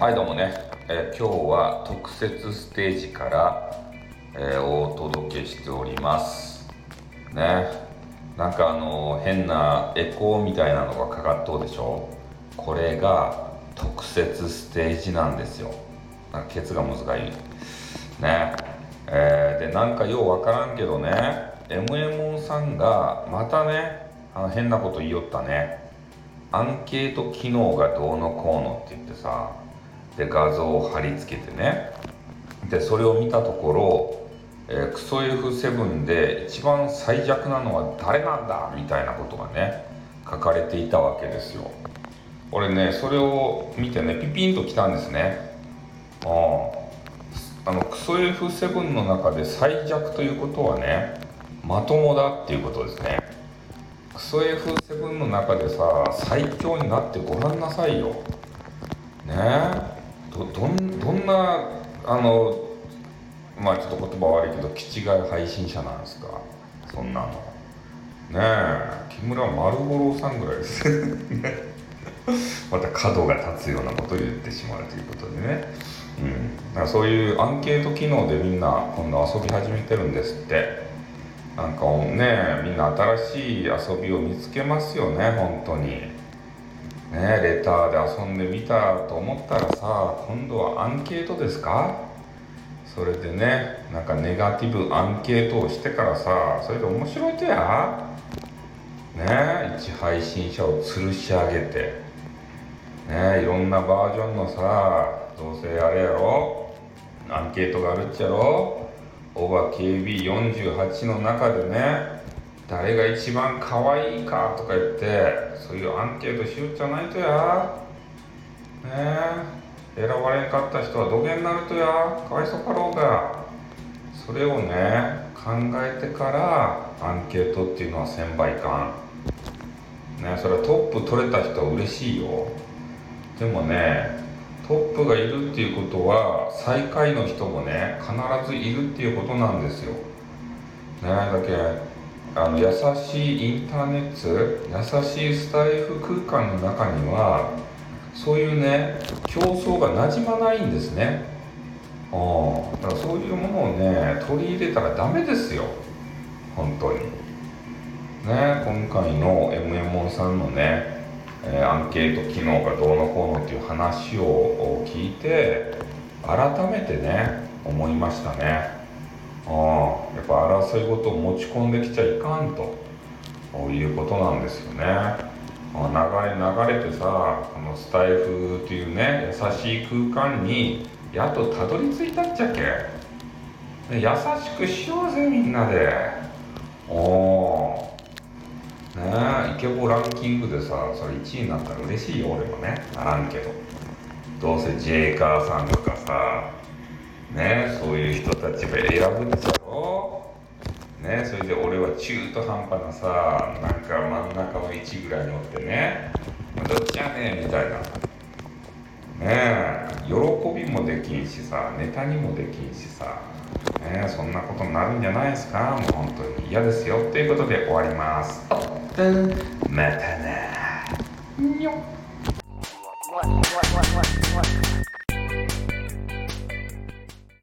はいどうもね、え今日は特設ステージから、えーお届けしております。ね。なんかあの変なエコーみたいなのがかかっとうでしょ？これが特設ステージなんですよ。なんかケツが難しい。ね。えーでなんかようわからんけどね。MMO さんがまたねあの変なこと言いよったね。アンケート機能がどうのこうのって言ってさで画像を貼り付けてね。でそれを見たところ、えークソ F7 で一番最弱なのは誰なんだ？みたいなことがね書かれていたわけですよ。俺ねそれを見てねピピンときたんですね。ああのクソ F7 の中で最弱ということはねまともだっていうことですね。クソ F7 の中でさ最強になってごらんなさいよ。ね。えどんどんなあのまあちょっと言葉悪いけど気違い配信者なんですか？そんなの。ねえ木村丸五郎さんぐらいです。また角が立つようなことを言ってしまうということでね、うん、だからそういうアンケート機能でみんな今度遊び始めてるんですって。なんかねみんな新しい遊びを見つけますよね本当に。ねレターで遊んでみたと思ったらさ今度はアンケートですか？それでねなんかネガティブアンケートをしてからさそれで面白いとや？ね一配信者を吊るし上げてねいろんなバージョンのさどうせあれやろ？アンケートがあるっちゃろ？オーバー KB48 の中でね誰が一番可愛いか？とか言ってそういうアンケートしよっちゃないとやねえ選ばれんかった人は土下になるとやかわいそうかろうがそれをね考えてからアンケートっていうのは1000倍かん。ねそれはトップ取れた人は嬉しいよ。でもねトップがいるっていうことは最下位の人もね必ずいるっていうことなんですよ。ねだけあの優しいインターネット優しいスタイフ空間の中にはそういうね競争が馴染まないんですね。うんだからそういうものをね取り入れたらダメですよ本当に。ね今回の MMO さんのねえーアンケート機能がどうのこうのっていう話を聞いて改めてね思いましたねあやっぱ争い事を持ち込んできちゃいかんと。いうことなんですよね。流れ流れてさこのスタイフというね優しい空間にやっとたどり着いたっちゃけ、優しくしようぜみんなで。おおねえイケボランキングでさそれ1位になったら嬉しいよ俺もね。ならんけど。どうせジェイカーさんとかさねそういう人たちが選ぶっちゃろね。それで俺は中途半端なさなんか真ん中の位置ぐらいにおってね。どっちやねんみたいな。ねえ。喜びもできんしさネタにもできんしさ。ねそんなことになるんじゃないですか。もう本当に。嫌ですよ。ということで終わります。あっまたな